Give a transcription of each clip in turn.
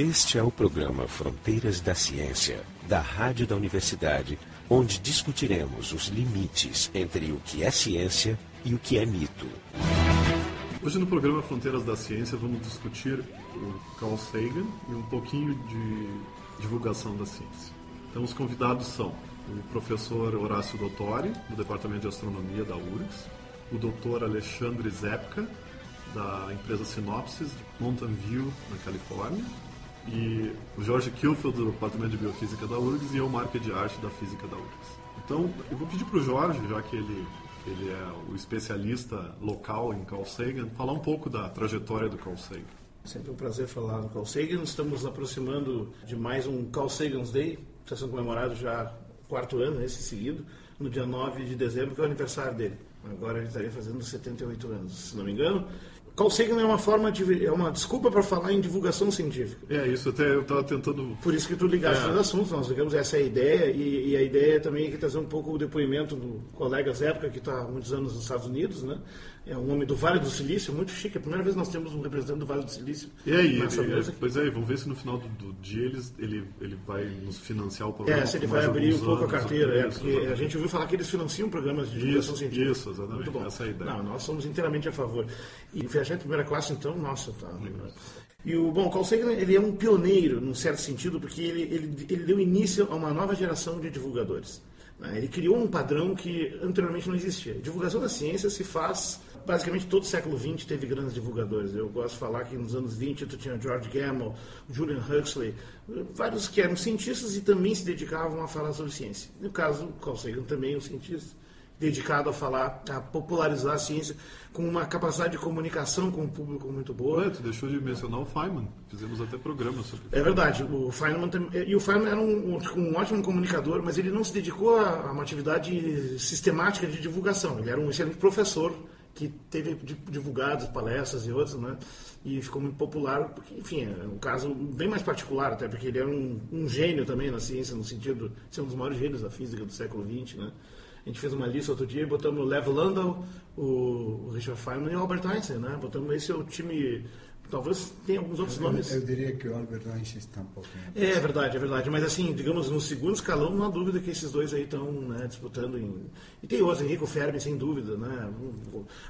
Este é o programa Fronteiras da Ciência, da Rádio da Universidade, onde discutiremos os limites entre o que é ciência e o que é mito. Hoje no programa Fronteiras da Ciência vamos discutir o Carl Sagan e um pouquinho de divulgação da ciência. Então os convidados são o professor Horácio Dottori, do Departamento de Astronomia da URGS, o doutor Alexandre Zepka, da empresa Synopsys, de Mountain View, na Califórnia, e o Jorge Kilfield, do Departamento de Biofísica da URGS, e eu, Marca de Arte, da Física da URGS. Então, eu vou pedir para o Jorge, já que ele, ele é o especialista local em Carl Sagan, falar um pouco da trajetória do Carl Sagan. Sempre um prazer falar do Carl Sagan. Estamos aproximando de mais um Carl Sagan's Day, está sendo comemorado já quarto ano, esse seguido, no dia 9 de dezembro, que é o aniversário dele. Agora ele estaria fazendo 78 anos, se não me engano. Carl Sagan é uma forma de é uma desculpa para falar em divulgação científica. É isso, até eu estava tentando. Por isso que tu ligaste É. os assuntos, nós ligamos essa é a ideia e, e a ideia também é que trazer um pouco o depoimento do colega Zépoca que está há muitos anos nos Estados Unidos, né? É um homem do Vale do Silício, muito chique. É a primeira vez que nós temos um representante do Vale do Silício. E aí, nessa ele, mesa. pois é, vamos ver se no final do, do dia eles, ele, ele vai nos financiar o programa. É, se ele vai abrir um pouco a anos. carteira, é, porque a exatamente. gente ouviu falar que eles financiam programas de divulgação Isso, científica. isso, exatamente, Muito bom. essa é a ideia. Não, nós somos inteiramente a favor. E viajar em primeira classe, então, nossa, tá. E o bom, o Carl Sagan, ele é um pioneiro, num certo sentido, porque ele, ele, ele deu início a uma nova geração de divulgadores. né? Ele criou um padrão que anteriormente não existia. A divulgação da ciência se faz basicamente todo o século XX teve grandes divulgadores. Eu gosto de falar que nos anos 20 tu tinha George Gamow, Julian Huxley, vários que eram cientistas e também se dedicavam a falar sobre ciência. No caso, Carl Sagan também é um cientista dedicado a falar, a popularizar a ciência com uma capacidade de comunicação com o público muito boa. Ué, tu deixou de mencionar o Feynman. Fizemos até programa sobre É verdade, o Feynman tam- e o Feynman era um, um ótimo comunicador, mas ele não se dedicou a, a uma atividade sistemática de divulgação. Ele era um excelente professor que teve di- divulgadas palestras e outras, né? E ficou muito popular, porque, enfim, é um caso bem mais particular, até porque ele era um, um gênio também na ciência, no sentido de ser um dos maiores gênios da física do século XX, né? A gente fez uma lista outro dia e botamos o Lev Landau, o Richard Feynman e o Albert Einstein, né? Botamos esse é o time, talvez tenha alguns outros nomes. Eu, eu diria que o Albert Einstein está um pouquinho. É verdade, é verdade. Mas assim, digamos, no segundo escalão, não há dúvida que esses dois aí estão né, disputando em. E tem outros, Henrico Fermi, sem dúvida, né?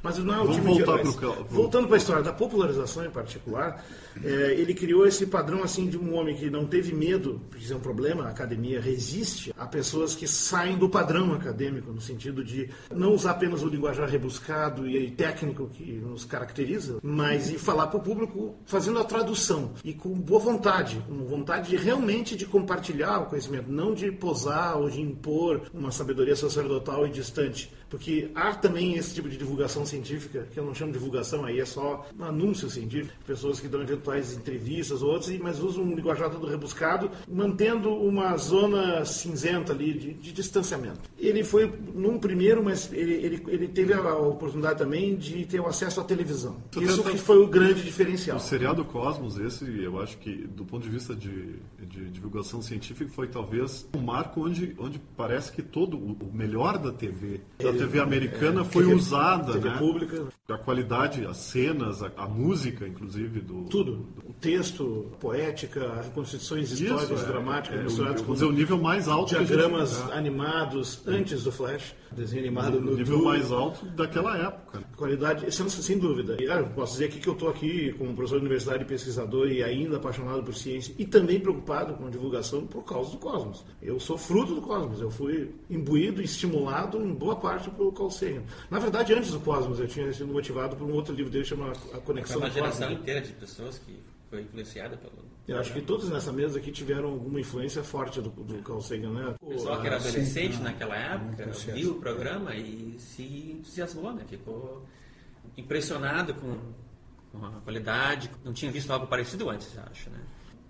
Mas não é o Vamos time de voltar heróis. pro Voltando para a história da popularização em particular, é, ele criou esse padrão assim de um homem que não teve medo, porque isso é um problema, a academia resiste a pessoas que saem do padrão acadêmico, no sentido de não usar apenas o linguajar rebuscado e técnico que nos caracteriza, mas ir falar para o público fazendo a tradução e com boa vontade, com vontade de realmente de compartilhar o conhecimento, não de posar ou de impor uma sabedoria sacerdotal e distante. Porque há também esse tipo de divulgação científica, que eu não chamo de divulgação, aí é só um anúncio científico, pessoas que dão eventuais entrevistas ou outros, mas usam um linguajar todo rebuscado, mantendo uma zona cinzenta ali de, de distanciamento. Ele foi num primeiro, mas ele, ele, ele teve a oportunidade também de ter o acesso à televisão. Isso que foi o grande diferencial. O seriado Cosmos, esse, eu acho que, do ponto de vista de, de divulgação científica, foi talvez um marco onde, onde parece que todo o melhor da TV, da TV americana, foi TV usada, TV né? pública. A qualidade, as cenas, a, a música, inclusive, do... Tudo. O texto, poética, reconstituições Isso, históricas, é, dramáticas, é, misturadas o, com dizer, o nível mais alto a gente- diagramas é, animados antes do Flash, desenho animado o no nível Doom. mais alto daquela época. Qualidade, sem, sem dúvida. E, ah, posso dizer aqui que eu estou aqui como professor de universidade e pesquisador e ainda apaixonado por ciência e também preocupado com a divulgação por causa do Cosmos. Eu sou fruto do Cosmos. Eu fui imbuído e estimulado em boa parte pelo Carl Sagan. Na verdade, antes do Cosmos, eu tinha sido motivado por um outro livro dele chamado A Foi Conexão uma do geração Cosmos. inteira de pessoas que foi influenciada pelo. Eu acho que todos nessa mesa aqui tiveram alguma influência forte do, do Carl Sagan, né? O pessoal que era sim, adolescente não, naquela época viu o programa e se entusiasmou, né? Ficou impressionado com, com a qualidade. Não tinha visto algo parecido antes, acho, né?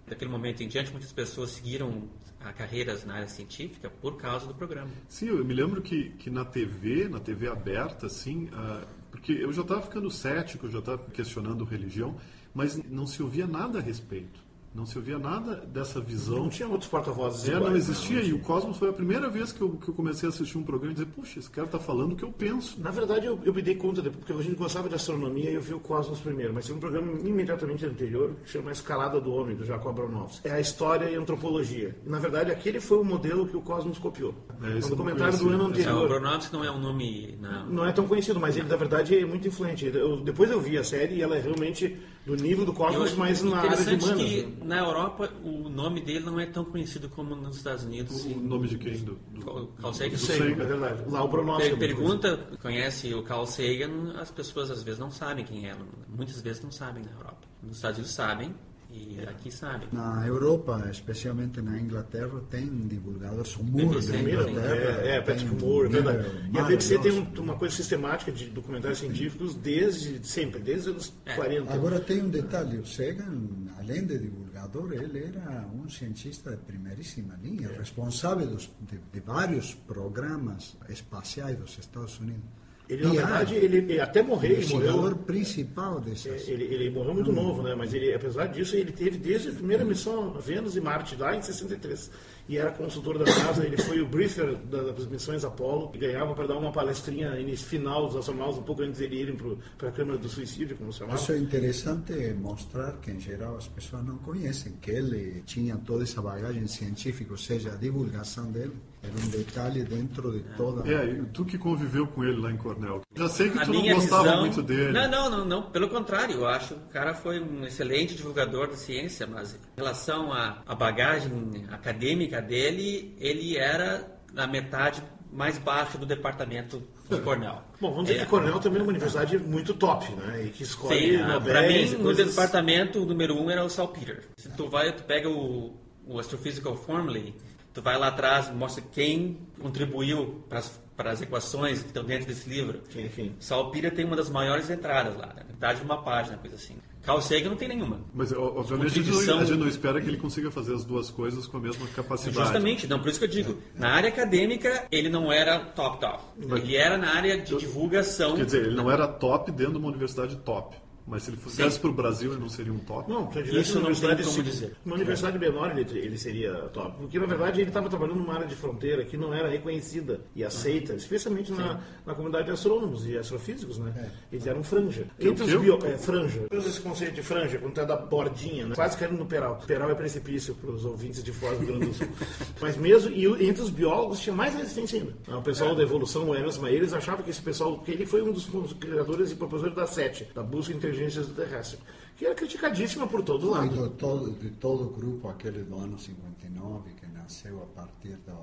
Daquele momento em diante, muitas pessoas seguiram carreiras na área científica por causa do programa. Sim, eu me lembro que, que na TV, na TV aberta, assim, ah, porque eu já estava ficando cético, já estava questionando religião, mas não se ouvia nada a respeito. Não se ouvia nada dessa visão. Não tinha outros porta-vozes. É, não iguais, existia. né? E o Cosmos foi a primeira vez que eu, que eu comecei a assistir um programa e dizer, puxa, esse cara está falando o que eu penso. Na verdade, eu, eu me dei conta, depois, porque a gente gostava de astronomia e eu vi o Cosmos primeiro, mas tem um programa imediatamente anterior que chama Escalada do Homem, do Jacob Aronofsky. É a história e a antropologia. E, na verdade, aquele foi o modelo que o Cosmos copiou. É, esse no eu não documentário do ano O anterior. Aeronauts não é um nome. Não. Não é tão conhecido, mas ele, na verdade, é muito influente. Eu- depois eu vi a série e ela é realmente do nível do Cosmos, mas na área de humanas. que né? na Europa o nome dele não é tão conhecido como nos Estados Unidos. O nome de quem? Do, do, Carl- Sagan. do Sagan. é verdade. Lá o. Per- é pergunta, conhece o Carl Sagan, as pessoas às vezes não sabem quem é. Muitas vezes não sabem na Europa. Nos Estados Unidos sabem e aqui sabem. Na Europa, especialmente na Inglaterra, tem divulgadores, o Moore BBC, da Inglaterra. é, é Patrick um Moore, é verdade. número E a BBC tem um- uma coisa sistemática de documentários científicos desde sempre, desde os anos 40. Agora tem um detalhe, o Sagan, além de divulgador, ele era um cientista de primeiríssima linha, responsável dos- de, de vários programas espaciais dos Estados Unidos. Ele, na E verdade, ele, ele até ele investigador morreu. principal dessas. Ele, ele morreu muito novo, né? Mas ele, apesar disso, ele teve desde a primeira missão a Vênus e Marte, lá em 63. E era consultor da NASA, ele foi o briefer da- das missões Apollo, e ganhava para dar uma palestrinha final dos astronautas, um pouco antes de irem para a Câmara do Suicídio, como se chamava. Isso é interessante mostrar que, em geral, as pessoas não conhecem que ele tinha toda essa bagagem científica, ou seja, a divulgação dele era um detalhe dentro de toda É, e tu que conviveu com ele lá em Cornell. Já sei que A tu não gostava visão... muito dele. Não, não, não, não. Pelo contrário, eu acho que o cara foi um excelente divulgador da ciência, mas em relação à, à bagagem acadêmica dele, ele era na metade mais baixa do departamento de Cornell. Bom, vamos dizer É. que Cornell também é uma universidade muito top, né? E que escolhe Sim, ah, e mim, no coisas- departamento, o número um era o Salpeter. Se tu vai, tu pega o, o Astrophysical Formulae, tu vai lá atrás, mostra quem contribuiu para as equações que estão dentro desse livro. Quem? Salpeter tem uma das maiores entradas lá, né? metade de uma página, coisa assim. Carl Sagan não tem nenhuma. Mas, obviamente, a gente, não, Contribuição- a gente não espera que ele consiga fazer as duas coisas com a mesma capacidade. Justamente, não, por isso que eu digo, na área acadêmica ele não era top top. Ele era na área de divulgação. Quer dizer, ele não era top dentro de uma universidade top. Mas se ele fosse para o Brasil, ele não seria um top. Não, Isso não tem universidade, como se- dizer. Uma universidade menor ele, ele seria top. Porque, na verdade, ele estava trabalhando numa área de fronteira que não era reconhecida e aceita, especialmente na, na comunidade de astrônomos e astrofísicos, né? Eles eram franja. Entre os bio... É, franja. Usa esse conceito de franja, quando é da bordinha, né? Quase caindo no peral. Peral é precipício para os ouvintes de fora do Rio Grande do Sul. Mas mesmo, e entre os biólogos tinha mais resistência ainda. O pessoal da evolução, o Emerson Eles achava que esse pessoal, que ele foi um dos criadores e propositores da SET, da busca de inteligência extraterrestre, que era criticadíssima por todo lado. e do todo, de todo o grupo, aquele do ano 59, que nasceu a partir da.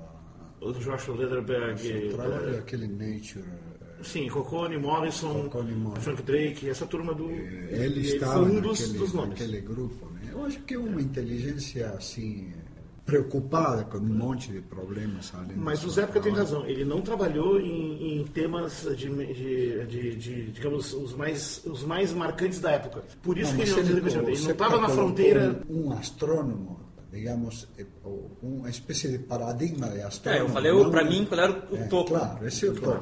O Joshua Lederberg, trabalho eh, daquele Nature. eh, sim, Cocconi, Morrison, Cocconi, Morrison. Frank Drake, essa turma do. Ele estava um dos, naquele, dos nomes. naquele grupo. Né? Eu acho que é uma inteligência assim preocupada com um monte de problemas. do Mas o seu Zé tem razão, ele não trabalhou em, em temas de, de, de- de, digamos, os mais, os mais marcantes da época. Por isso Não, que ele não, ele, ele não estava na fronteira. Um astrônomo, digamos, eh, uma espécie de paradigma de É, astrônomo. eu falei, para mim, qual era o É, topo claro, esse é o topo.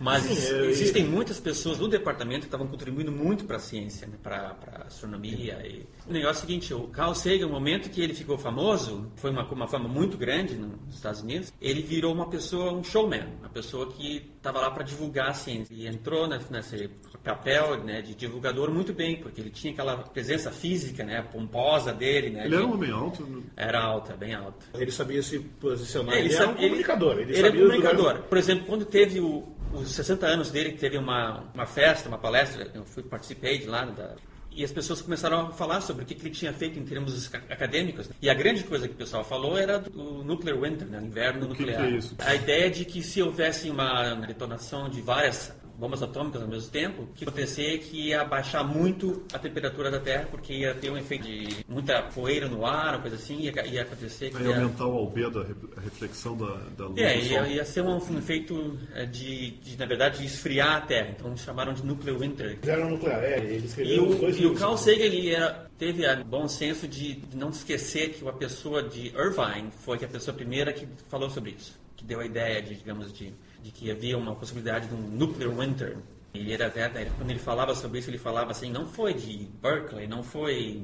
Mas Sim, é, existem muitas pessoas no departamento que estavam contribuindo muito para a ciência, né, para a astronomia. E... O negócio é o seguinte, o Carl Sagan, no momento que ele ficou famoso, foi uma, uma fama muito grande nos Estados Unidos, ele virou uma pessoa, um showman, uma pessoa que estava lá para divulgar a ciência. E entrou nesse papel né, de divulgador muito bem, porque ele tinha aquela presença física, né, pomposa dele. Né, Ele de- era um homem alto. né? Era alta, bem alta. Ele sabia se posicionar. É, Ele, era um comunicador. Ele, Ele, sabia os comunicador. Por exemplo, quando teve o- os 60 anos dele, que teve uma, uma festa, uma palestra, eu fui participei de lá, da, e as pessoas começaram a falar sobre o que, que ele tinha feito em termos ca- acadêmicos. E a grande coisa que o pessoal falou era do nuclear winter, né, o inverno O que nuclear. que é isso? A ideia de que se houvesse uma detonação de várias bombas atômicas ao mesmo tempo, o que ia acontecer é que ia baixar muito a temperatura da Terra, porque ia ter um efeito de muita poeira no ar, uma coisa assim, ia, ia acontecer que Vai ia, aumentar o albedo, a re- a reflexão da, da luz é, ia, ia ser um, um efeito é, de, de, na verdade, de esfriar a Terra. Então chamaram de nuclear winter. Eles eram nuclear, é. Ele E os o, dois e o livros. Carl Sagan ele era, teve o bom senso de, de não esquecer que a pessoa de Irvine foi a pessoa primeira que falou sobre isso, que deu a ideia de, digamos, de, de que havia uma possibilidade de um nuclear winter. Ele era até, quando ele falava sobre isso, ele falava assim, não foi de Berkeley, não foi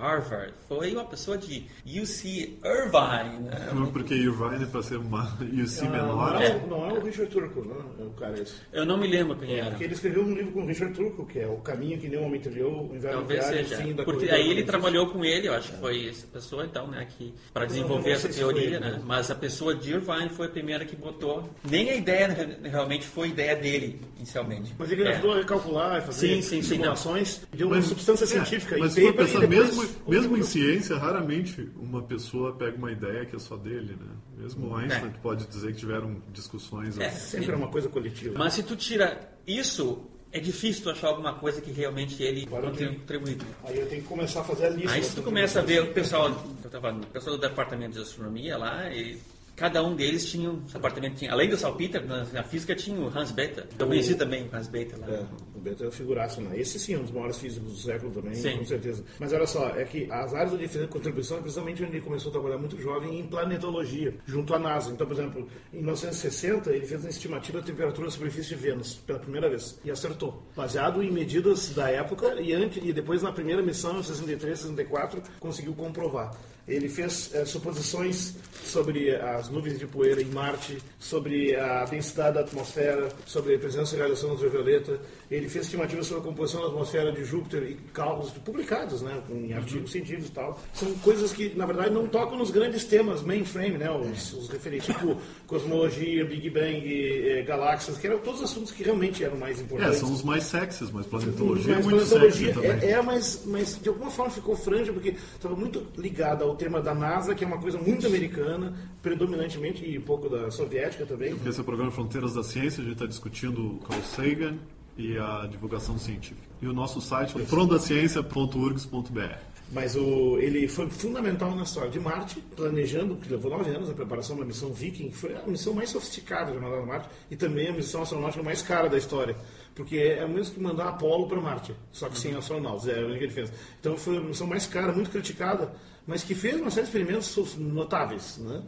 Harvard, foi uma pessoa de UC Irvine. Né? Porque Irvine, para ser uma UC Não, menor, não, é, não é o Richard Turco, não é o cara esse. Eu não me lembro quem era. Porque ele escreveu um livro com o Richard Turco, que é O Caminho que o Homem Trilhou, o Inverno Talvez Nuclear e o seja. Fim da Porque aí ele trabalhou com ele, eu acho que foi essa pessoa, então, né, que para não desenvolver essa teoria, ele, né? Mas a pessoa de Irvine foi a primeira que botou. Nem a ideia né, realmente foi ideia dele, inicialmente. Mas ele É. ajudou a recalcular e fazer Sim, sim, sim, simulações, deu uma substância é, científica mas e paper, pensar, e depois- mesmo, mesmo em ciência, raramente uma pessoa pega uma ideia que é só dele, né? Mesmo Einstein, É. pode dizer que tiveram discussões É. assim. Sempre é uma coisa coletiva. Mas se tu tira isso, é difícil tu achar alguma coisa que realmente ele eu tenho- contribuiu. Aí eu tenho que começar a fazer a lista. Aí se tu começa a ver o pessoal, eu tava, o pessoal do departamento de astronomia lá, e cada um deles tinha um departamento, tinha, além do Salpeter, na, na física tinha o Hans Bethe. Eu conheci também o Hans Bethe lá. É, o Beto é o figuraço, né? Esse sim é um dos maiores físicos do século também, Sim. com certeza. Mas olha só, é que as áreas onde ele fez contribuição é precisamente onde ele começou a trabalhar muito jovem em planetologia, junto à NASA. Então, por exemplo, em 1960, ele fez uma estimativa da temperatura da superfície de Vênus, pela primeira vez, e acertou. Baseado em medidas da época e, antes, e depois na primeira missão, em 63, 64, conseguiu comprovar. Ele fez eh, suposições sobre as nuvens de poeira em Marte, sobre a densidade da atmosfera, sobre a presença de radiação ultravioleta. Ele fez estimativas sobre a composição da atmosfera de Júpiter e cálculos publicados, né, em artigos científicos e tal. São coisas que, na verdade, não tocam nos grandes temas mainframe, né, os, os referentes, tipo cosmologia, Big Bang, eh, galáxias, que eram todos assuntos que realmente eram mais É, importantes. são os mais sexys, mas planetologia Mas é muito planetologia sexy também. é, é, mas, mas de alguma forma ficou franja, porque estava muito ligada ao tema da NASA, que é uma coisa muito americana, predominantemente, e um pouco da soviética também. Esse é o programa Fronteiras da Ciência, a gente está discutindo o Carl Sagan e a divulgação científica. E o nosso site é frontdaciencia.urgs.br. Mas o, ele foi fundamental na história de Marte, planejando, que levou nove anos, a preparação da missão Viking, que foi a missão mais sofisticada de mandar a Marte, e também a missão astronômica mais cara da história. Porque é o mesmo que mandar Apolo para Marte, só que sem astronautas, é a única diferença. Então foi a missão mais cara, muito criticada, mas que fez uma série de experimentos notáveis, né?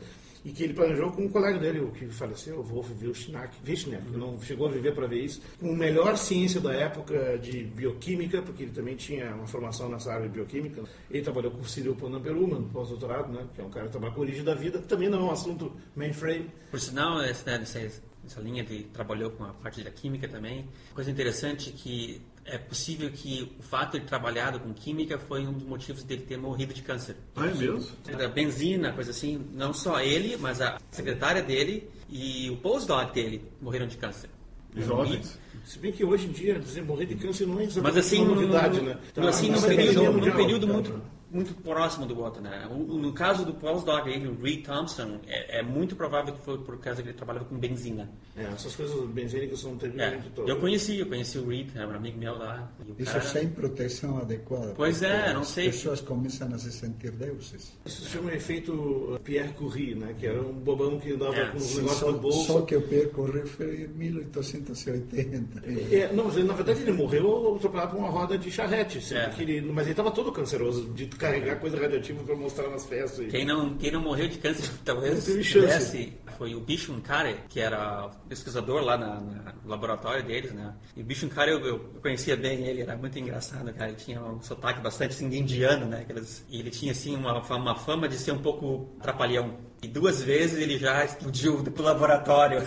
E que ele planejou com um colega dele, o que faleceu, o Wolf Wilschnack, Wischneck, que não chegou a viver para ver isso, com a melhor ciência da época de bioquímica, porque ele também tinha uma formação nessa área de bioquímica. Ele trabalhou com o Cyril Panamperuman, no pós-doutorado, né, que é um cara que trabalha com a origem da vida, que também não é um assunto mainframe. Por sinal, essa, né, nessa linha de trabalhou com a parte da química também. Coisa interessante que é possível que o fato de ter trabalhado com química foi um dos motivos dele ter morrido de câncer. Ah, é mesmo? Da benzina, coisa assim, não só ele, mas a secretária dele e o postdoc dele morreram de câncer. Jovens. Se bem que hoje em dia, dizer morrer de câncer não é exatamente Mas assim, uma no, novidade, no, né? assim, Tá, num mas período, epidemia num mundial, período tá, muito. Muito próximo do outro, né? O- No caso do postdoc aí, o Reed Thompson, é, é muito provável que foi por causa que ele trabalhava com benzina. É, essas coisas benzênicas são É, terrivelmente eu conheci, eu conheci o Reed, era um amigo meu lá. e o Isso cara- sem proteção adequada. Pois é, não sei. As pessoas começam a se sentir deuses. Isso se chama efeito uh, Pierre Curie, né? Que era um bobão que andava É, com os Sim, negócios só, no bolso. só que o percorrer foi em 1880. É, não, mas ele, na verdade ele morreu atropelado por uma roda de charrete. sempre É. que ele- mas ele estava todo canceroso de carregar coisa radioativa para mostrar nas festas. Quem não, quem não morreu de câncer, talvez pudesse, foi o Bishun Kare, que era pesquisador lá na, na- no laboratório deles, né? E o Bishun Kare, eu, eu conhecia bem ele, era muito engraçado, cara. Ele tinha um sotaque bastante assim, indiano, né? Aqueles, e ele tinha, assim, uma, uma fama de ser um pouco trapalhão. E duas vezes ele já explodiu do laboratório.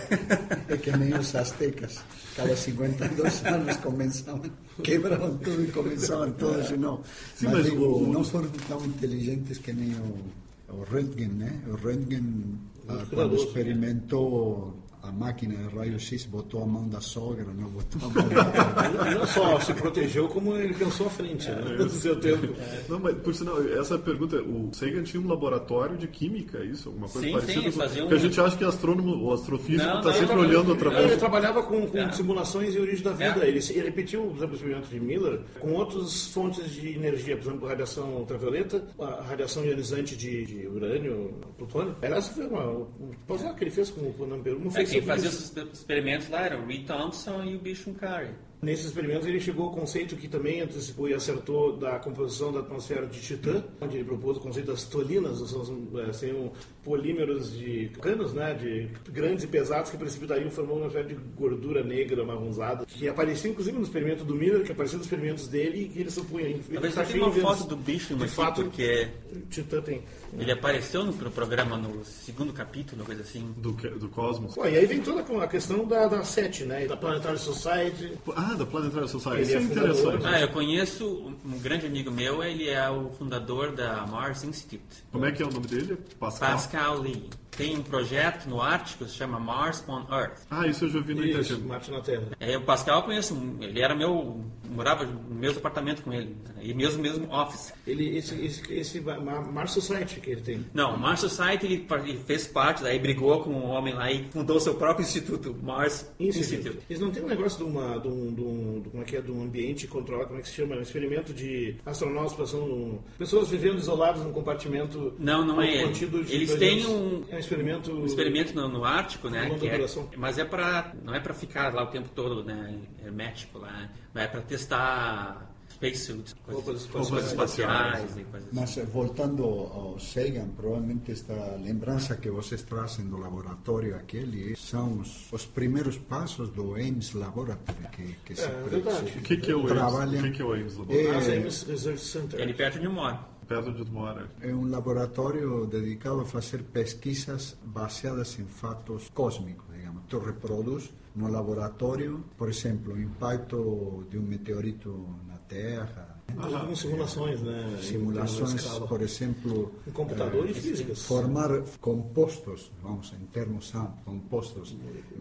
É que nem os astecas. Cada 52 anos começavam, quebravam tudo e começavam todos de novo. Sim, mas mas digo, o- não foram tão inteligentes que nem o, o Röntgen, né? O Röntgen, ah, quando cuidadoso, experimentou a máquina de raio-x, botou a mão da sogra, não botou a mão da... Ele não só se protegeu, como ele pensou à frente né, do seu tempo. Não, mas por sinal, essa pergunta, o Sagan tinha um laboratório de química, isso? Alguma coisa Sim, parecida? sim, com- fazia um- Porque a gente acha que astrônomo, o astrofísico Não, está não, sempre eu olhando Não, através... ele trabalhava com, com É. simulações e origem da vida. É. Ele, ele repetiu, por exemplo, o experimento de Miller com outras fontes de energia, por exemplo, radiação ultravioleta, a radiação ionizante de, de urânio, plutônio. Essa foi uma. Um, pós que ele fez com o Panamperu. Não É, foi quem fazia os experimentos lá era o Reed Thompson e o Bishun Kare. Nesses experimentos ele chegou ao conceito que também antecipou e acertou da composição da atmosfera de Titã, onde ele propôs o conceito das tolinas, são, é, polímeros de canos, né, de grandes e pesados que precipitariam formando uma espécie de gordura negra marronzada, que aparecia inclusive no experimento do Miller, que aparecia nos experimentos dele e que ele supunha. Talvez tá tenha uma foto do bicho de aqui, fato, porque Titã tem. Ele apareceu no, no programa no segundo capítulo, coisa assim. Do, do Cosmos. Pô, e aí vem toda a questão da, da SET, né, da Planetary Society. Ah, da Planetary Society. Ele Isso é é interessante. né? Ah, eu conheço um um grande amigo meu, ele é o fundador da Mars Institute. Como é que é o nome dele? Pascal? Pascal Lee. Tem um projeto no Ártico que se chama Mars on Earth. Ah, isso eu já vi no Isso, internet. Marte na Terra. É, o Pascal eu conheço, ele era meu, morava no mesmo apartamento com ele, e mesmo mesmo office. Ele, esse, esse, esse Ma- Mars Society que ele tem. Não, o Mars Society ele, ele fez parte, daí brigou com um homem lá e fundou seu próprio instituto, Mars Institute. Institute. Eles não têm um negócio de, uma, de, um, de, um, de como é que é, de um ambiente controlado, como é que se chama? Um experimento de astronautas passando. pessoas vivendo isoladas num compartimento. Não, não é ele. contido de Eles têm um- É um experimento. Um experimento no, no Ártico, né? Que é- mas é para não é para ficar lá o tempo todo, né? Hermético lá, mas é para testar spacesuits, coisas, coisas espaciais. coisas assim. Mas eh, voltando ao Sagan, provavelmente esta lembrança que vocês trazem do laboratório aquele são os, os primeiros passos do Ames Laboratory que, que se, É, verdade. se O que, que é o Ames? trabalha. O que, que é o Ames Laboratory? É, NASA Ames Research Center. É ali perto de moro. Perto de onde mora. É um laboratório dedicado a fazer pesquisas baseadas em fatos cósmicos, digamos. Tu reproduz no laboratório, por exemplo, o impacto de um meteorito na Terra, Com simulações, né? simulações, por exemplo, Em computador e físicas. formar compostos, vamos, em termos amplos, compostos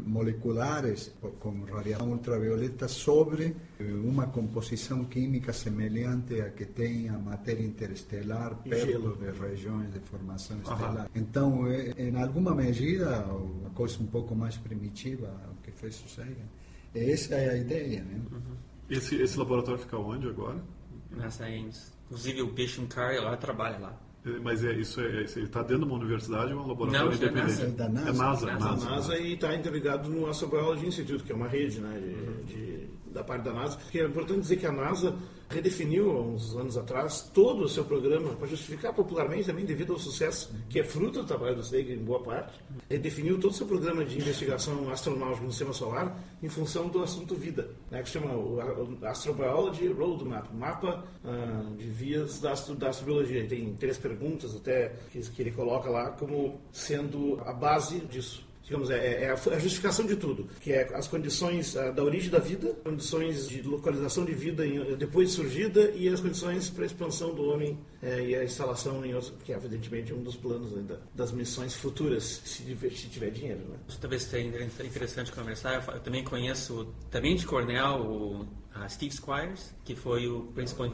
moleculares com radiação ultravioleta sobre eh, uma composição química semelhante à que tem a matéria interestelar E perto gelo. de regiões de formação estelar. Então, é, em alguma medida, uma coisa um pouco mais primitiva o que fez o Sagan. Essa é a ideia, né? Esse, esse laboratório fica onde agora? Nessa Ames. Inclusive o Bishop Curry lá trabalha lá. É, Mas é, isso é, é- ele está dentro de uma universidade ou é um laboratório Não, é independente? NASA. É da NASA. É NASA, NASA. A NASA. NASA e está interligado no Astrobiology Institute, que é uma rede né, de, de- da parte da NASA. Que é importante dizer que a NASA redefiniu, há uns anos atrás, todo o seu programa, para justificar popularmente também devido ao sucesso, que é fruto do trabalho do Sagan em boa parte, redefiniu todo o seu programa de investigação astronáutica no sistema solar em função do assunto vida, né, que se chama Astrobiology Roadmap, mapa ah, de vias da, astro, da astrobiologia. Tem três perguntas até que, que ele coloca lá como sendo a base disso digamos, é, é a, a justificação de tudo, que é as condições ah, da origem da vida, condições de localização de vida em- depois de surgida e as condições para a expansão do homem eh, e a instalação em outros, que é evidentemente um dos planos ainda das missões futuras, se, tiver- se tiver dinheiro, né? Talvez seja interessante conversar. Eu também conheço, também de Cornell, o Steve Squires, que foi o principal É o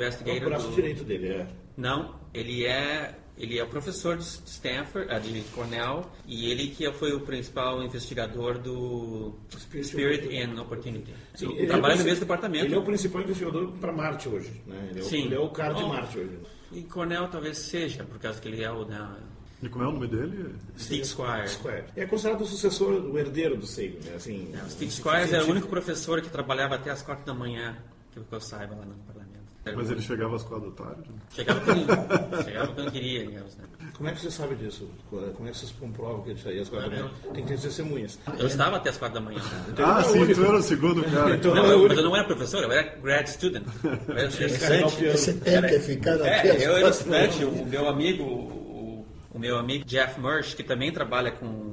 braço do... direito dele, é. Não, ele é ele é professor de Stanford, ah, de Cornell, e ele que foi o principal investigador do Spirit Spirit and Opportunity. Sim, Ele ele é o trabalha no mesmo departamento. Ele é o principal investigador para Marte hoje, né? Ele é, o, Sim. ele é o cara de Oh. Marte hoje. E Cornell talvez seja, por causa que ele é o né, E como é o nome dele? Steve Squires. Square. É considerado o sucessor, o herdeiro do Sagan, né? Assim, Não, Steve Squires era o único professor que trabalhava até as quatro da manhã, que eu saiba lá no parlamento. Mas ele chegava às quatro da tarde? Chegava quando, chegava quando queria, digamos. Né? Como é que você sabe disso? Como é que vocês comprovam que ele saía às quatro da manhã? Tem que ter testemunhas. Eu estava até as quatro da manhã. Ah, sim, tu era o segundo cara. Então, Não, é o eu, único. mas eu não era professor, eu era grad student. Eu era estudante. Você tem que ficar aqui É, às eu era quatro estudante. O meu amigo, o, o meu amigo Jeff Murch, que também trabalha com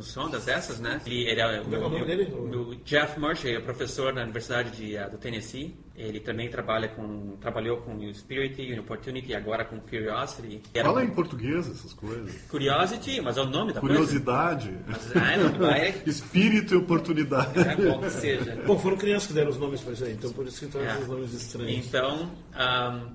sondas dessas, né? Ele, ele é, o Como é meu, o dele? meu Jeff Murch ele é professor na Universidade de, ah, do Tennessee. Ele também trabalha com, trabalhou com o Spirit e Opportunity e agora com Curiosity. Era Fala em português essas coisas. Curiosity, mas é o nome da Curiosidade, coisa. Mas, ah, vai, espírito e oportunidade. é bom que seja. Bom, foram crianças que deram os nomes para isso aí, então por isso que estão É. esses nomes estranhos. Então, ahm,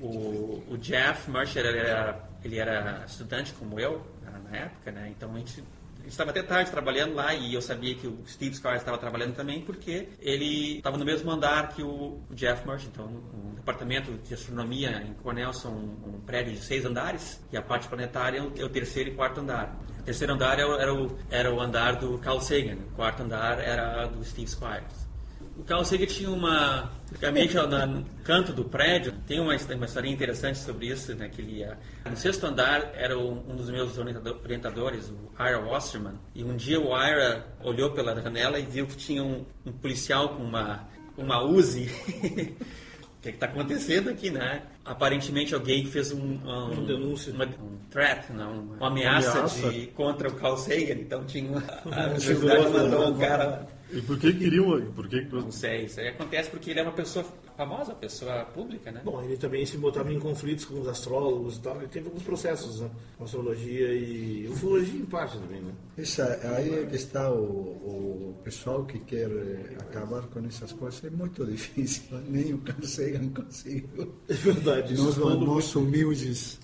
o, o Jeff ele era, ele era estudante como eu na, época, né? Então a gente estava até tarde trabalhando lá e eu sabia que o Steve Scar estava trabalhando também porque ele estava no mesmo andar que o Jeff Mercer. Então, o departamento de astronomia em Cornell são um prédio de seis andares e a parte planetária é o, é terceiro e quarto andar. O terceiro andar era o, era o, era o andar do Carl Sagan, o quarto andar era do Steve Squires. O Carl Sagan tinha uma. Praticamente no canto do prédio, tem uma, uma historinha interessante sobre isso, né? Que ele ia. No sexto andar era um, um dos meus orientadores, o Ira Wasserman. E um dia o Ira olhou pela janela e viu que tinha um, um policial com uma, uma Uzi. O que está acontecendo aqui, né? Aparentemente alguém fez um, um, um denúncio, uma, um threat, não, uma ameaça, uma ameaça. De, contra o Carl Sagan. Então tinha uma, a universidade mandou um cara e por que queriam. Por que... Não sei, isso aí acontece porque ele é uma pessoa famosa, pessoa pública, né? Bom, ele também se botava em conflitos com os astrólogos e tal. Ele teve alguns processos, né? Astrologia e ufologia em parte também, né? Isso, aí é que está o, o pessoal que quer eh, acabar com essas coisas. É muito difícil, nem o Carl Sagan conseguiu. É verdade. Nós, nós humildes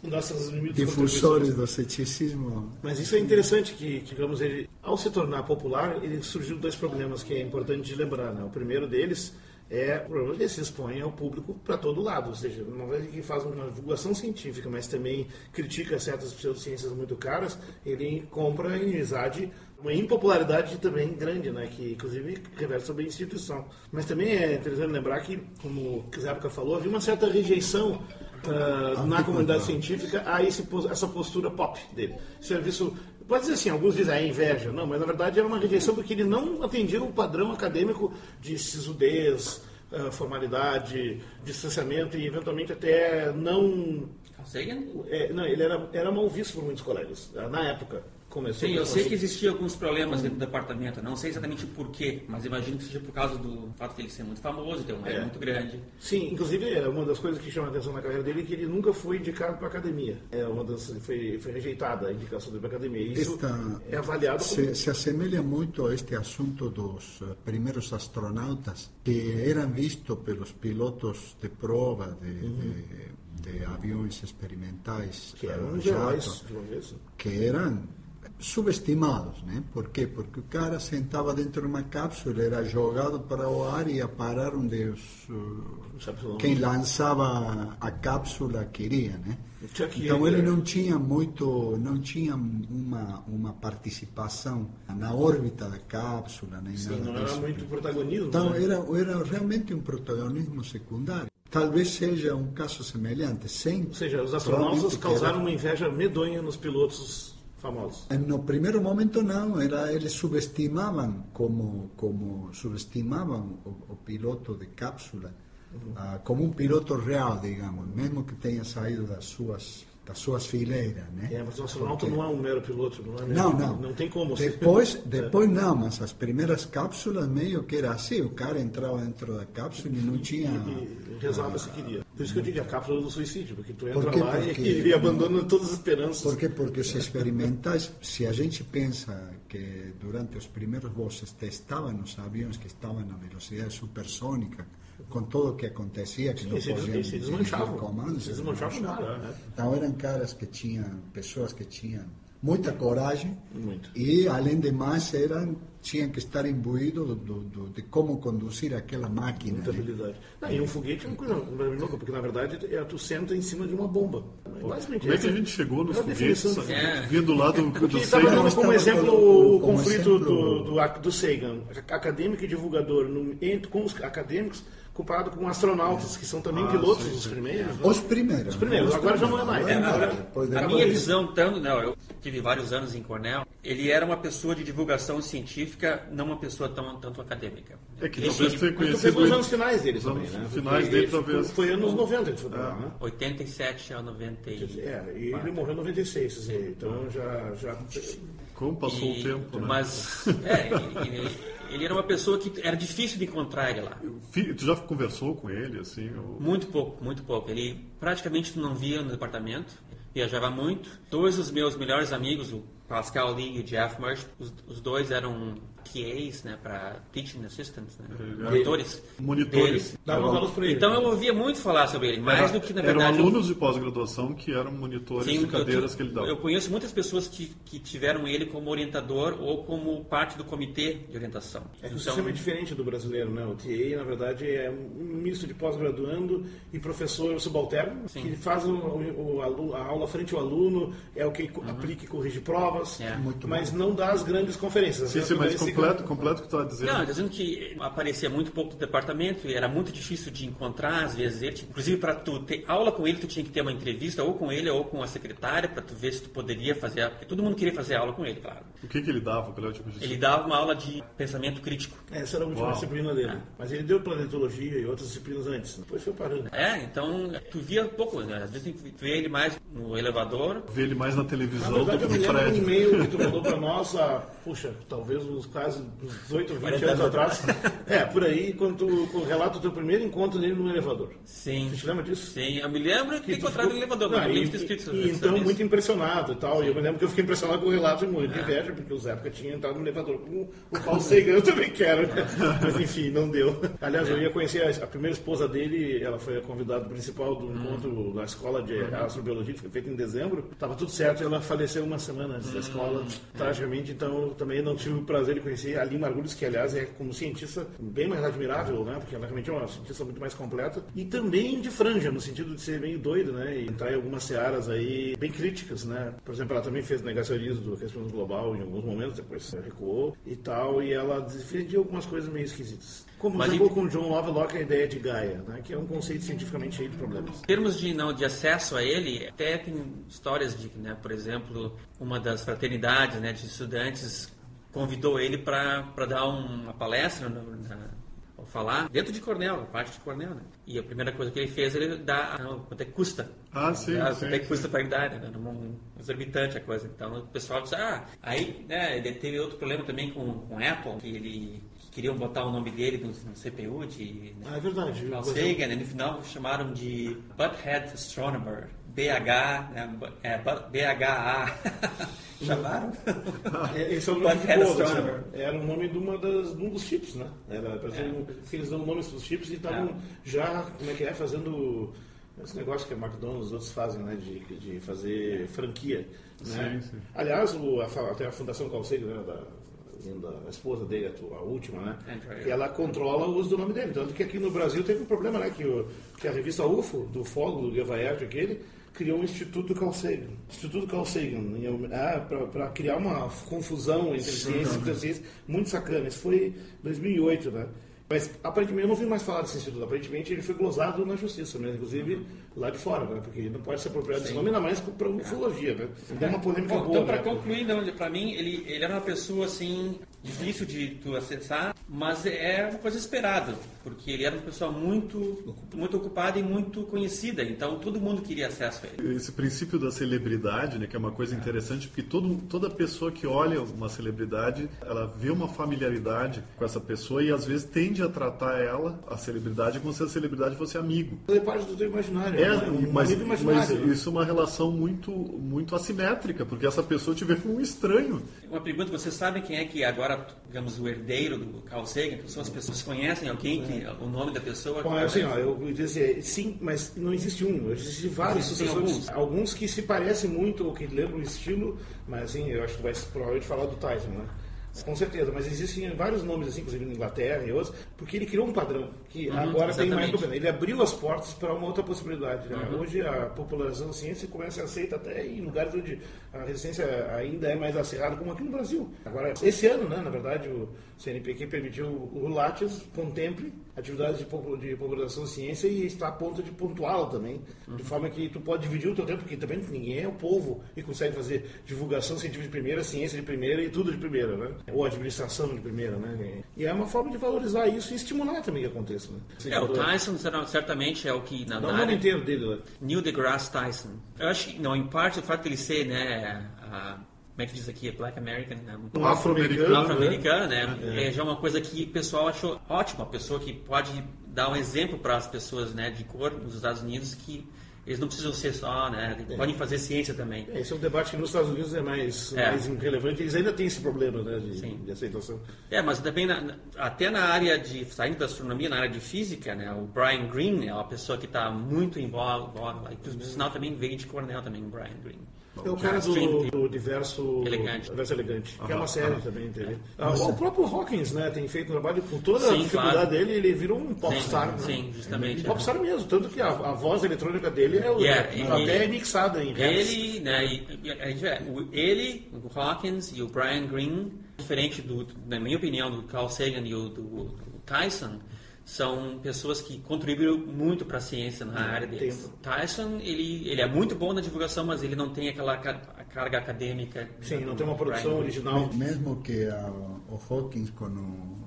difusores do ceticismo. Mas isso é interessante que, digamos, ele, ao se tornar popular, ele surgiu dois problemas que é importante lembrar, né? O primeiro deles é o problema que se expõe ao público para todo lado, ou seja, uma vez que faz uma divulgação científica, mas também critica certas pseudociências muito caras, ele compra inimizade, uma impopularidade também grande, né, que inclusive revela sobre a instituição. Mas também é interessante lembrar que, como o Zépoca falou, havia uma certa rejeição uh, na comunidade científica a esse, essa postura pop dele. É visto Pode dizer assim, alguns dizem é inveja, não, mas na verdade era uma rejeição porque ele não atendia o padrão acadêmico de sisudez, eh, formalidade, distanciamento e eventualmente até não. Sagan? É, não, ele era, era mal visto por muitos colegas, na época começou. Sim, eu sei que existiam alguns problemas dentro do departamento, não sei exatamente por quê, mas imagino que seja por causa do fato de ele ser muito famoso, ter uma é. muito grande. Sim, inclusive é uma das coisas que chama a atenção na carreira dele é que ele nunca foi indicado para a academia. É uma das foi, foi rejeitada a indicação dele para a academia. Isso Esta, é avaliado como... se, se assemelha muito a este assunto dos eh, primeiros astronautas que eram vistos pelos pilotos de prova de, uhum. de de aviões experimentais que eram jato, uma vez. que eram subestimados, né? Por quê? Porque o cara sentava dentro de uma cápsula, era jogado para o ar e ia parar onde os, uh, quem lançava a cápsula queria, né? Então ele não tinha muito, não tinha uma uma participação na órbita da cápsula nem Sim, nada não era muito protagonismo. Então né? era era realmente um protagonismo secundário. Talvez seja um caso semelhante, sem. Ou seja, os astronautas causaram era... uma inveja medonha nos pilotos famosos? No primeiro momento não, era eles subestimavam como como subestimavam o, o piloto de cápsula uhum. uh, como um piloto real, digamos, mesmo que tenha saído das suas das suas fileiras, né? É, mas o astronauta Porque... não é um mero piloto, não é mero Não, não. Não tem como. Depois, depois não, mas as primeiras cápsulas meio que era assim, o cara entrava dentro da cápsula e não tinha... E, e rezava se queria. Por isso que eu digo a cápsula do suicídio, porque tu entra porque, lá porque, e, abandona todas as esperanças. Por quê? Porque os experimentais, se a gente pensa que durante os primeiros voos testavam os aviões que estavam na velocidade supersônica, com tudo o que acontecia, que não esse, podiam esse desmanchavam, comandos. Se desmanchavam nada. Né? Então eram caras que tinham, pessoas que tinham muita coragem Muito. e além de mais eram tinham que estar imbuídos do, do, do, de como conduzir aquela máquina. Muita né? habilidade. Não, e um foguete é uma coisa louca, porque na verdade é, tu senta em cima de uma bomba. Basicamente, Como é que a gente chegou nos foguetes é. vindo lá do, do Estava dando como exemplo o conflito do, do, do Sagan, acadêmico e divulgador, no, entre, com os acadêmicos comparado com astronautas, que são também ah, pilotos sim, os primeiros. Né? Os primeiros. Os primeiros, os agora primeiros. já não é mais. É, agora, a minha visão, tanto, não, eu tive vários anos em Cornell, ele era uma pessoa de divulgação científica, não uma pessoa tão, tanto acadêmica. É que talvez tenha conhecido... Foi nos anos finais dele também, né? finais dele, talvez. Foi anos 90 ele foi ah. né? 87 a 90 É, e ele morreu em 96, dizer, então já... já... Como passou e, o tempo, né? Mas, é, ele, ele, era uma pessoa que era difícil de encontrar ele lá. Tu já conversou com ele, assim? Ou... Muito pouco, muito pouco. Ele praticamente não via no departamento, viajava muito. Dois dos meus melhores amigos, o Pascal Lee e o Jeff Marsh, os, os dois eram TAs, né, para Teaching Assistants, né, é, monitores. Monitores. Então eu ouvia muito falar sobre ele, mais era, do que na verdade. Eram alunos de pós-graduação que eram monitores sim, de cadeiras eu, que ele dava. Eu conheço muitas pessoas que, que tiveram ele como orientador ou como parte do comitê de orientação. É um então, sistema diferente do brasileiro, né? O TA, na verdade, é um misto de pós-graduando e professor subalterno, sim. que faz o, o, a aula frente ao aluno, é o que uhum. aplica e corrige provas É. Muito mas não dá as grandes conferências. Sim, sim, mas completo, completo o que tu está dizendo. Não, dizendo que aparecia muito pouco do departamento e era muito difícil de encontrar, às vezes ele, inclusive para tu ter aula com ele, tu tinha que ter uma entrevista ou com ele ou com a secretária para tu ver se tu poderia fazer, porque todo mundo queria fazer aula com ele, claro. O que, que ele dava? Qual é o tipo de Ele dava uma aula de pensamento crítico. Essa era a última Uau. disciplina dele. Mas ele deu planetologia e outras disciplinas antes. Depois foi parando. É, então tu via pouco, né? às vezes tu via ele mais no elevador. Ver ele mais na Na televisão verdade, do eu que me no lembro um e-mail que tu mandou pra nós há, puxa, talvez uns uns 18 ou 20 40 anos atrás. É, por aí, quando tu tu relata o teu primeiro encontro dele no elevador. Sim. Você te lembra disso? Sim, eu me lembro ter tu encontrado no elevador, Não, e, escrito e- isso. então muito impressionado e tal. E eu me lembro que eu fiquei impressionado com o relato e morri de É. inveja, porque o Zeca tinha entrado no elevador com o Carl Sagan, eu também quero. Mas enfim, não deu. Aliás, eu ia conhecer a, a primeira esposa dele, ela foi a convidada principal do encontro na escola de astrobiologia, que foi feito em dezembro. Tava tudo certo, ela faleceu uma semana antes da escola, tragicamente, então eu também não tive o prazer de conhecer a Lima Margulis, que aliás é como cientista bem mais admirável, né? Porque ela realmente é uma cientista muito mais completa. E também de franja, no sentido de ser meio doido, né? E entrar em algumas searas aí bem críticas, né? Por exemplo, ela também fez negacionismo do aquecimento global em alguns momentos, depois recuou e tal, e ela defendia algumas coisas meio esquisitas. Como Mas exemplo e- com John Lovelock a ideia de Gaia, né? Que é um conceito cientificamente cheio de problemas. Em termos de, não, de acesso a ele, até tem histórias de, né, por exemplo, uma das fraternidades né, de estudantes convidou ele para dar um- uma palestra na, na- ou falar dentro de Cornell, na parte de Cornell. Né? E a primeira coisa que ele fez, ele dá ah, quanto é que custa. Ah, sim, Ah, sim, quanto é que custa para ele dar, né? Um exorbitante a coisa. Então o pessoal disse, ah, aí né, ele teve outro problema também com, com Apple, que ele que queriam botar o nome dele no, no CPU de né, Ah, é verdade. Carl Você- Sagan, e no final chamaram de Butthead Astronomer, BH, né, é, BHA. chamaram? É, Esse é o nome astronomer. assim, Era o nome de, uma das, de um dos chips, né? Era, É. um- eles dão nomes para os chips e estavam já, como é que é, fazendo esse negócio que a McDonald's e outros fazem, né? De, de fazer franquia. Né? Sim, sim. Aliás, o, a, até a Fundação Sagan, né, da, da esposa dele, a, a última, né? Que ela controla o uso do nome dele. Tanto que aqui no Brasil teve um problema, né? Que, o, que a revista UFO, do Fogo, do Gavaert, aquele, criou o Instituto Carl Sagan. Instituto Carl Sagan, para criar uma confusão entre ciência e pseudociência, muito sacana. Isso foi em 2008, né? Mas aparentemente eu não vi mais falar desse instituto. Aparentemente ele foi glosado na justiça, né? inclusive lá de fora, né? Porque não pode ser apropriado desse nome, ainda mais para ufologia. Né? Uma polêmica Bom, boa. então, para né? concluir, não, para mim, ele, ele era uma pessoa assim, difícil de tu acessar, mas é uma coisa esperada, porque ele era uma pessoa muito, muito ocupada e muito conhecida, então todo mundo queria acesso a ele. Esse princípio da celebridade, né, que é uma coisa interessante, porque todo, toda pessoa que olha uma celebridade, ela vê uma familiaridade com essa pessoa e às vezes tende a tratar ela, a celebridade, como se a celebridade fosse amigo. É parte do teu imaginário. É, né? um mas, amigo mas imaginário. né? isso é uma relação muito, muito assimétrica, porque essa pessoa te vê como um estranho. Uma pergunta, vocês sabem quem é que agora, digamos, o herdeiro do Carl Sagan, que são as pessoas que conhecem alguém, que, o nome da pessoa? Bom, é assim, ó, eu vou dizer, sim, mas não existe um, existem vários Existem sucessores. alguns. Alguns que se parecem muito ou que lembram o estilo, mas assim, eu acho que tu vai provavelmente falar do Tyson, né? Com certeza, mas existem vários nomes assim, inclusive na Inglaterra e outros, porque ele criou um padrão que agora tem mais exatamente. problema. Ele abriu as portas para uma outra possibilidade. né? Hoje a popularização da ciência começa a ser aceita até em lugares onde a resistência ainda é mais acirrada, como aqui no Brasil. Agora, esse ano, né, na verdade, o CNPq permitiu o Lattes contemple atividades de, popul- de popularização da ciência e está a ponto de pontuá-la também, de forma que tu pode dividir o teu tempo, porque também ninguém é o povo e consegue fazer divulgação científica de primeira, ciência de primeira e tudo de primeira, né? Ou administração de primeira, né? E é uma forma de valorizar isso e estimular também que aconteça, né? É, o Tyson será- certamente é o que na, Dá o na nome área... inteiro dele lá. Neil deGrasse Tyson. Eu acho que, não, em parte o fato de ele ser, né, a, como é que diz aqui, Black American, né, Um afro-americano, afro-americano, né? É. já uma coisa que o pessoal achou ótima, uma pessoa que pode dar um exemplo para as pessoas, né, de cor nos Estados Unidos que eles não precisam ser só, né, podem fazer ciência também. É, Esse é um debate que nos Estados Unidos é mais, É. mais relevante. Eles ainda têm esse problema né, de, de aceitação. É, mas também na- até na área de saindo da astronomia, na área de física, né, o Brian Greene é uma pessoa que está muito em voga, por sinal também veio de Cornell também, o Brian Greene. É o cara do, do Universo Elegante. Universo Elegante, que é uma série aham. também dele. Ah, o próprio Hawkins, né, tem feito um trabalho com toda a Sim, dificuldade claro. dele, ele virou um Sim, popstar. né? sim, justamente. Um popstar mesmo, tanto que a, a voz eletrônica dele é o, Yeah, e- até é mixada em raps. Ele, né, a ele, o Hawkins e o Brian Greene, diferente do, na minha opinião, do Carl Sagan e o do, do Tyson, são pessoas que contribuíram muito para a ciência na área deles. tempo. Tyson, ele, ele é muito bom na divulgação, mas ele não tem aquela ca- a carga acadêmica. Sim, do não tem uma produção Brian. original. Mesmo que a, o Hawkins com o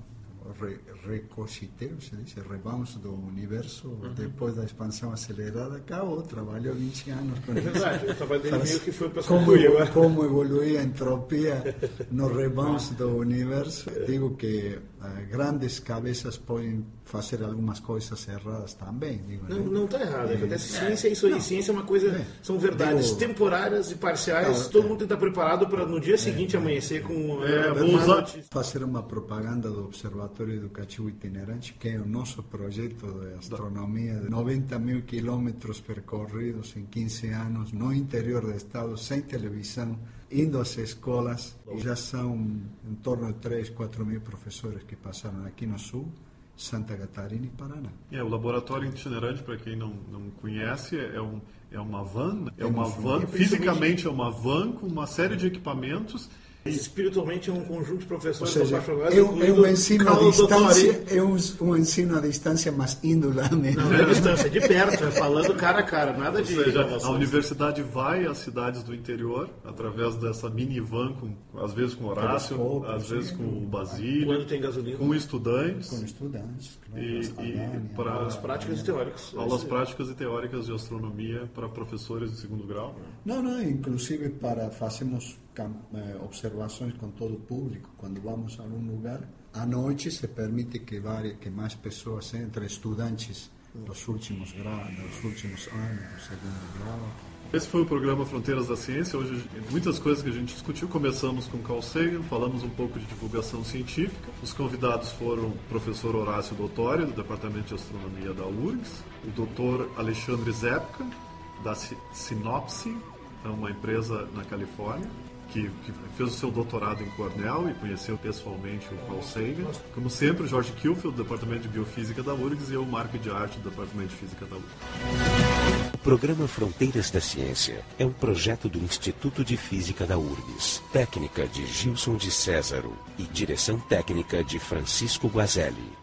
re, recociteiro, se diz, rebounce do universo, depois da expansão acelerada, acabou, trabalhou 20 anos com É isso. verdade, o trabalho dele meio que foi para como, como evoluir a entropia no rebounce do universo. Digo que grandes cabeças podem fazer algumas coisas erradas também. Digo, Não, né? não está errado. Acontece ciência é isso aí. Ciência é uma coisa. É. São verdades Digo- temporárias e parciais. Não, todo é. mundo tem que estar preparado para no dia seguinte amanhecer com. É, eh, vou má usar- notícia. fazer uma propaganda do Observatório Educativo Itinerante, que é o nosso projeto de astronomia de 90 mil quilômetros percorridos em 15 anos no interior do estado, sem televisão, indo às escolas. E já são em torno de 3, 4 mil professores que passaram aqui no Sul, Santa Catarina e Paraná. É, o laboratório itinerante, para quem não, não conhece, é, um, é uma van, né? é uma um- van, fisicamente é uma van com uma série de equipamentos. Espiritualmente é um conjunto de professores seja, apaixonados, é é incluindo um ensino à distância, é um, ensino à distância, mas indolamente. Não, não é distância, é de perto, é falando cara a cara, nada Ou de. seja, a universidade vai às cidades do interior através dessa minivan, com, às vezes com Horácio, Telescópio, às vezes com o Basílio, Quando tem gasolina. com estudantes, Com estudantes, E- e para- Aulas práticas e teóricas. aulas práticas e teóricas de astronomia para professores de segundo grau. Não, não, inclusive para fazemos observações com todo o público. Quando vamos a algum lugar, à noite se permite que, vari- que mais pessoas entrem, estudantes dos últimos graus, dos últimos anos, do segundo grau. Esse foi o programa Fronteiras da Ciência. Hoje, muitas coisas que a gente discutiu. Começamos com Carl Sagan, falamos um pouco de divulgação científica. Os convidados foram o professor Horácio Dottori, do Departamento de Astronomia da URGS, o doutor Alexandre Zepka, da Synopsy, é uma empresa na Califórnia, que, que fez o seu doutorado em Cornell e conheceu pessoalmente o Carl Sagan. Como sempre, Jorge Kilfield, do Departamento de Biofísica da URGS, e eu, Marco de Arte, do Departamento de Física da URGS. O programa Fronteiras da Ciência é um projeto do Instituto de Física da URGS, técnica de Gilson de Césaro e direção técnica de Francisco Guazelli.